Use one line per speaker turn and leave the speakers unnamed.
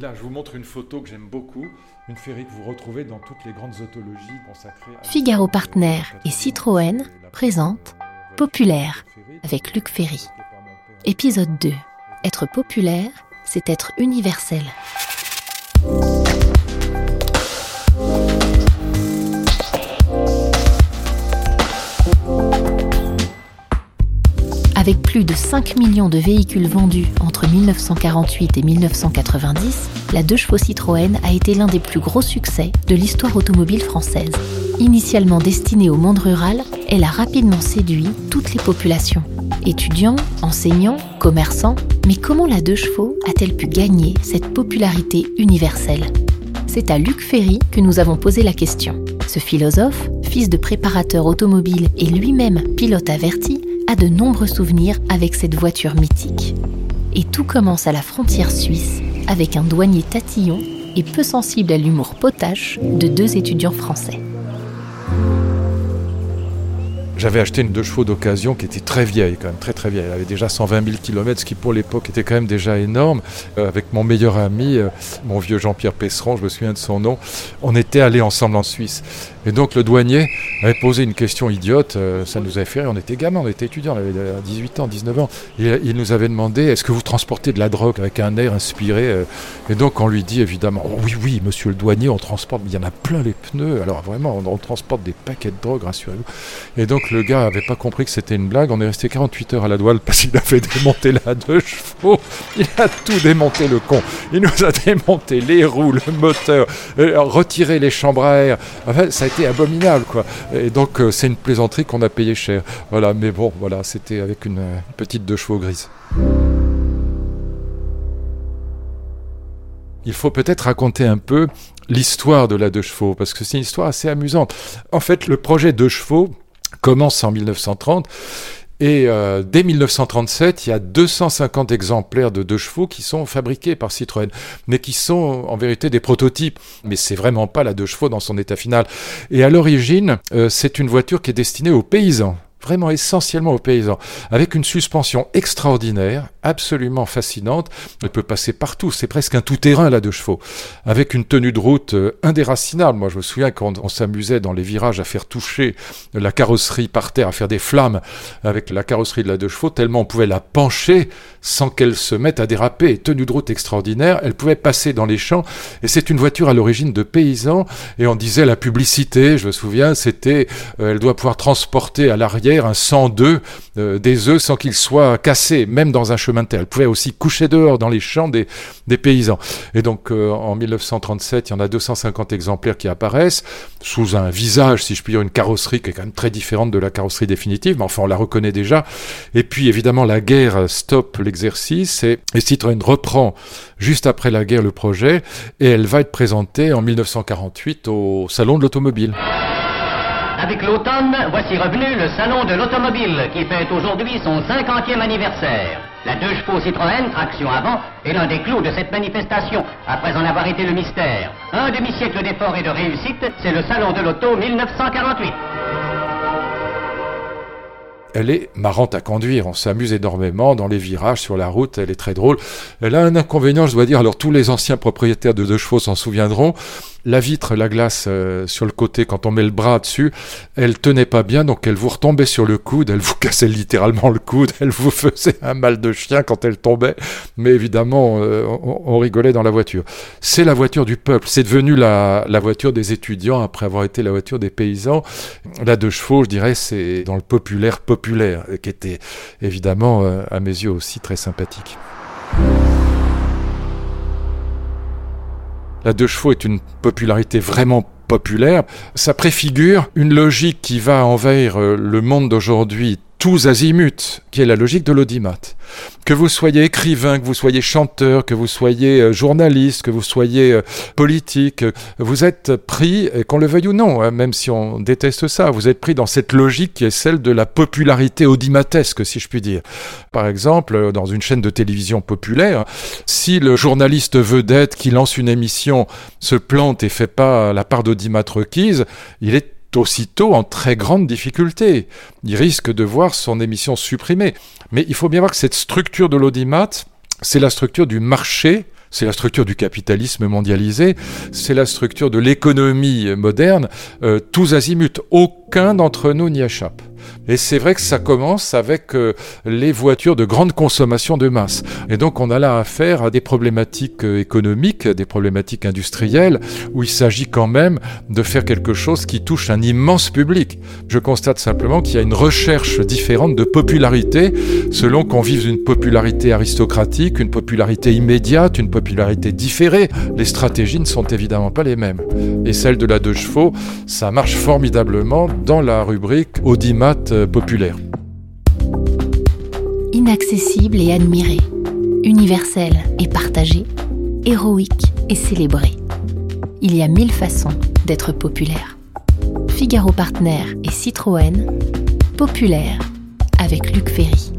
Là, je vous montre une photo que j'aime beaucoup, une féerie que vous retrouvez dans toutes les grandes autologies consacrées à...
Figaro Partner et Citroën présentent Populaire avec Luc Ferry. Épisode 2. Être populaire, c'est être universel. Avec plus de 5 millions de véhicules vendus entre 1948 et 1990, la 2 chevaux Citroën a été l'un des plus gros succès de l'histoire automobile française. Initialement destinée au monde rural, elle a rapidement séduit toutes les populations. Étudiants, enseignants, commerçants, mais comment la 2 chevaux a-t-elle pu gagner cette popularité universelle? C'est à Luc Ferry que nous avons posé la question. Ce philosophe, fils de préparateur automobile et lui-même pilote averti, a de nombreux souvenirs avec cette voiture mythique. Et tout commence à la frontière suisse avec un douanier tatillon et peu sensible à l'humour potache de deux étudiants français.
J'avais acheté une deux chevaux d'occasion qui était très vieille, quand même très très vieille. Elle avait déjà 120 000 km, ce qui pour l'époque était quand même déjà énorme. Euh, avec mon meilleur ami, euh, mon vieux Jean-Pierre Pesseron, je me souviens de son nom, on était allés ensemble en Suisse. Et donc le douanier avait posé une question idiote, euh, ça nous avait fait rire, on était gamins, on était étudiants, on avait 18 ans, 19 ans. Il nous avait demandé, est-ce que vous transportez de la drogue avec un air inspiré Et donc on lui dit évidemment, oh oui, oui, monsieur le douanier, on transporte, il y en a plein les pneus, alors vraiment, on, on transporte des paquets de drogue, rassurez-vous. Et donc le gars avait pas compris que c'était une blague. On est resté 48 heures à la douane parce qu'il avait démonté la deux chevaux. Il a tout démonté le con. Il nous a démonté les roues, le moteur, euh, retiré les chambres à air. Enfin, ça a été abominable, quoi. Et donc euh, c'est une plaisanterie qu'on a payé cher. Voilà, mais bon, voilà, c'était avec une euh, petite deux chevaux grise. Il faut peut-être raconter un peu l'histoire de la deux chevaux, parce que c'est une histoire assez amusante. En fait, le projet deux chevaux, commence en 1930. Et euh, dès 1937, il y a 250 exemplaires de deux chevaux qui sont fabriqués par Citroën, mais qui sont en vérité des prototypes. Mais c'est vraiment pas la deux chevaux dans son état final. Et à l'origine, euh, c'est une voiture qui est destinée aux paysans vraiment essentiellement aux paysans, avec une suspension extraordinaire, absolument fascinante. Elle peut passer partout, c'est presque un tout-terrain là de chevaux, avec une tenue de route euh, indéracinable. Moi, je me souviens quand on s'amusait dans les virages à faire toucher la carrosserie par terre, à faire des flammes avec la carrosserie de la deux chevaux, tellement on pouvait la pencher sans qu'elle se mette à déraper. Tenue de route extraordinaire, elle pouvait passer dans les champs, et c'est une voiture à l'origine de paysans, et on disait la publicité, je me souviens, c'était, euh, elle doit pouvoir transporter à l'arrière un 102 euh, des œufs sans qu'ils soient cassés, même dans un chemin de terre. Elle pouvait aussi coucher dehors dans les champs des, paysans. Et donc euh, en 1937, il y en a 250 exemplaires qui apparaissent, sous un visage, si je puis dire, une carrosserie qui est quand même très différente de la carrosserie définitive, mais enfin on la reconnaît déjà. Et puis évidemment la guerre stoppe l'exercice et, et Citroën reprend juste après la guerre le projet et elle va être présentée en 1948 au Salon de l'Automobile.
Avec l'automne, voici revenu le Salon de l'Automobile qui fête aujourd'hui son 50e anniversaire. La deux chevaux Citroën, traction avant, est l'un des clous de cette manifestation, après en avoir été le mystère. Un demi-siècle d'efforts et de réussite, c'est le Salon de l'Auto 1948.
Elle est marrante à conduire, on s'amuse énormément dans les virages sur la route, elle est très drôle. Elle a un inconvénient, je dois dire, alors tous les anciens propriétaires de deux chevaux s'en souviendront, la vitre, la glace euh, sur le côté, quand on met le bras dessus, elle tenait pas bien, donc elle vous retombait sur le coude, elle vous cassait littéralement le coude, elle vous faisait un mal de chien quand elle tombait, mais évidemment, euh, on, rigolait dans la voiture. C'est la voiture du peuple, c'est devenu la, voiture des étudiants après avoir été la voiture des paysans. La deux chevaux, je dirais, c'est dans le populaire populaire, qui était évidemment, euh, à mes yeux aussi, très sympathique. La deux chevaux est une popularité vraiment populaire. Ça préfigure une logique qui va envahir euh, le monde d'aujourd'hui tous azimuts, qui est la logique de l'audimat. Que vous soyez écrivain, que vous soyez chanteur, que vous soyez euh, journaliste, que vous soyez euh, politique, vous êtes pris, qu'on le veuille ou non, hein, même si on déteste ça, vous êtes pris dans cette logique qui est celle de la popularité audimatesque, si je puis dire. Par exemple, euh, dans une chaîne de télévision populaire, si le journaliste vedette qui lance une émission se plante et fait pas la part d'audimat requise, il est aussitôt en très grande difficulté. Il risque de voir son émission supprimée. Mais il faut bien voir que cette structure de l'audimat, c'est la structure du marché c'est la structure du capitalisme mondialisé, c'est la structure de l'économie moderne, euh, tous azimuts. Aucun d'entre nous n'y échappe. Et c'est vrai que ça commence avec euh, les voitures de grande consommation de masse. Et donc on a là affaire à des problématiques euh, économiques, des problématiques industrielles, où il s'agit quand même de faire quelque chose qui touche un immense public. Je constate simplement qu'il y a une recherche différente de popularité selon qu'on vive une popularité aristocratique, une popularité immédiate, une popularité différée. Les stratégies ne sont évidemment pas les mêmes. Et celle de la deux chevaux, ça marche formidablement dans la rubrique audimat
Inaccessible et admiré, universel et partagé, héroïque et célébré. Il y a mille façons d'être populaire. Figaro Partner et Citroën, populaire avec Luc Ferry.